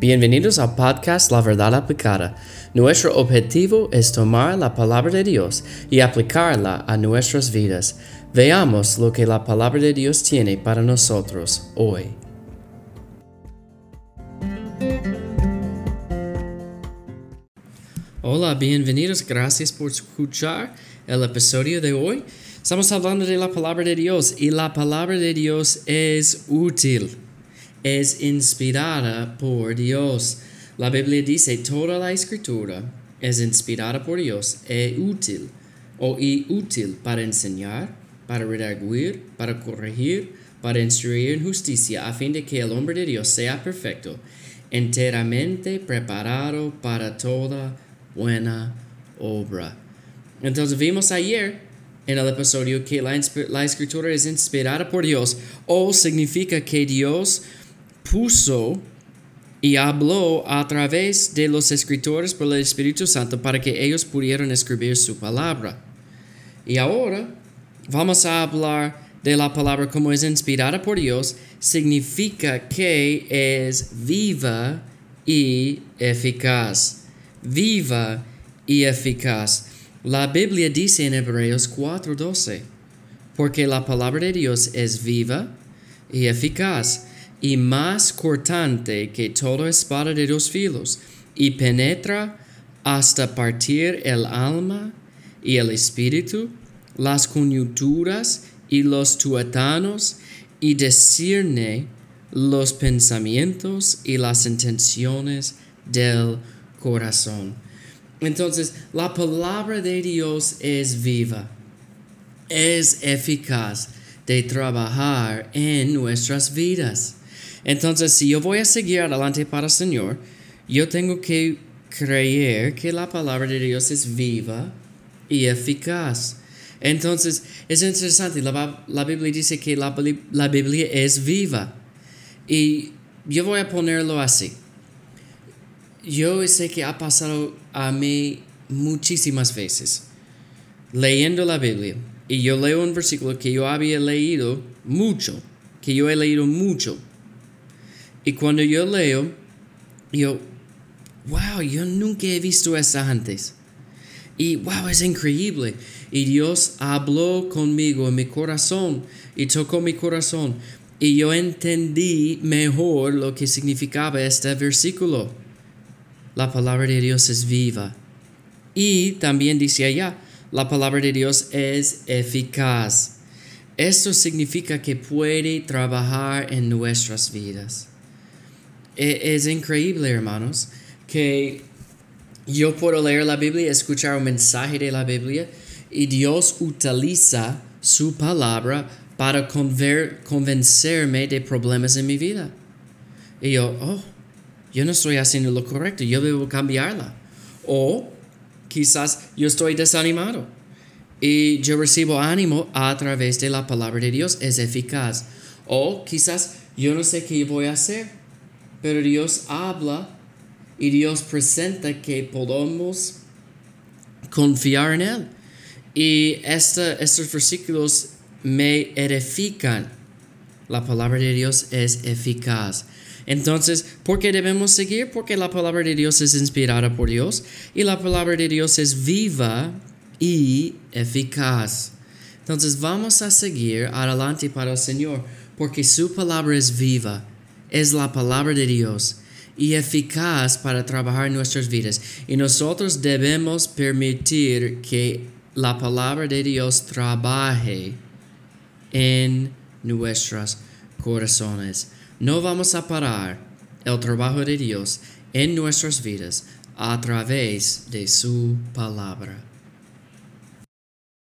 Bienvenidos al podcast La Verdad Aplicada. Nuestro objetivo es tomar la palabra de Dios y aplicarla a nuestras vidas. Veamos lo que la palabra de Dios tiene para nosotros hoy. Hola, bienvenidos. Gracias por escuchar el episodio de hoy. Estamos hablando de la palabra de Dios y la palabra de Dios es útil es inspirada por Dios. La Biblia dice, toda la escritura es inspirada por Dios, es útil o y útil para enseñar, para redarguir, para corregir, para instruir en justicia, a fin de que el hombre de Dios sea perfecto, enteramente preparado para toda buena obra. Entonces vimos ayer en el episodio que la, la escritura es inspirada por Dios o significa que Dios puso y habló a través de los escritores por el Espíritu Santo para que ellos pudieran escribir su palabra. Y ahora vamos a hablar de la palabra como es inspirada por Dios, significa que es viva y eficaz. Viva y eficaz. La Biblia dice en Hebreos 4:12, porque la palabra de Dios es viva y eficaz y más cortante que toda espada de dos filos, y penetra hasta partir el alma y el espíritu, las coyunturas y los tuetanos, y discierne los pensamientos y las intenciones del corazón. Entonces, la palabra de Dios es viva, es eficaz de trabajar en nuestras vidas. Entonces, si yo voy a seguir adelante para el Señor, yo tengo que creer que la palabra de Dios es viva y eficaz. Entonces, es interesante, la, Biblia dice que la, la Biblia es viva. Y yo voy a ponerlo así. Yo sé que ha pasado a mí muchísimas veces leyendo la Biblia. Y yo leo un versículo que yo había leído mucho, que yo he leído mucho. Y cuando yo leo, yo, wow, yo nunca he visto eso antes. Y wow, es increíble. Y Dios habló conmigo en mi corazón y tocó mi corazón. Y yo entendí mejor lo que significaba este versículo. La palabra de Dios es viva. Y también dice allá, la palabra de Dios es eficaz. Esto significa que puede trabajar en nuestras vidas. E, es, increíble, hermanos, que yo puedo leer la Biblia, escuchar un mensaje de la Biblia y Dios utiliza su palabra para convencerme de problemas en mi vida. Y yo, oh, yo no estoy haciendo lo correcto, yo debo cambiarla. O quizás yo estoy desanimado y yo recibo ánimo a través de la palabra de Dios, es eficaz. O quizás yo no sé qué voy a hacer pero Dios habla y Dios presenta que podemos confiar en Él. Y estos versículos me edifican. La palabra de Dios es eficaz. Entonces, ¿por qué debemos seguir? Porque la palabra de Dios es inspirada por Dios y la palabra de Dios es viva y eficaz. Entonces, vamos a seguir adelante para el Señor porque su palabra es viva es la palabra de Dios y eficaz para trabajar nuestras vidas. Y nosotros debemos permitir que la palabra de Dios trabaje en nuestros corazones. No vamos a parar el trabajo de Dios en nuestras vidas a través de su palabra.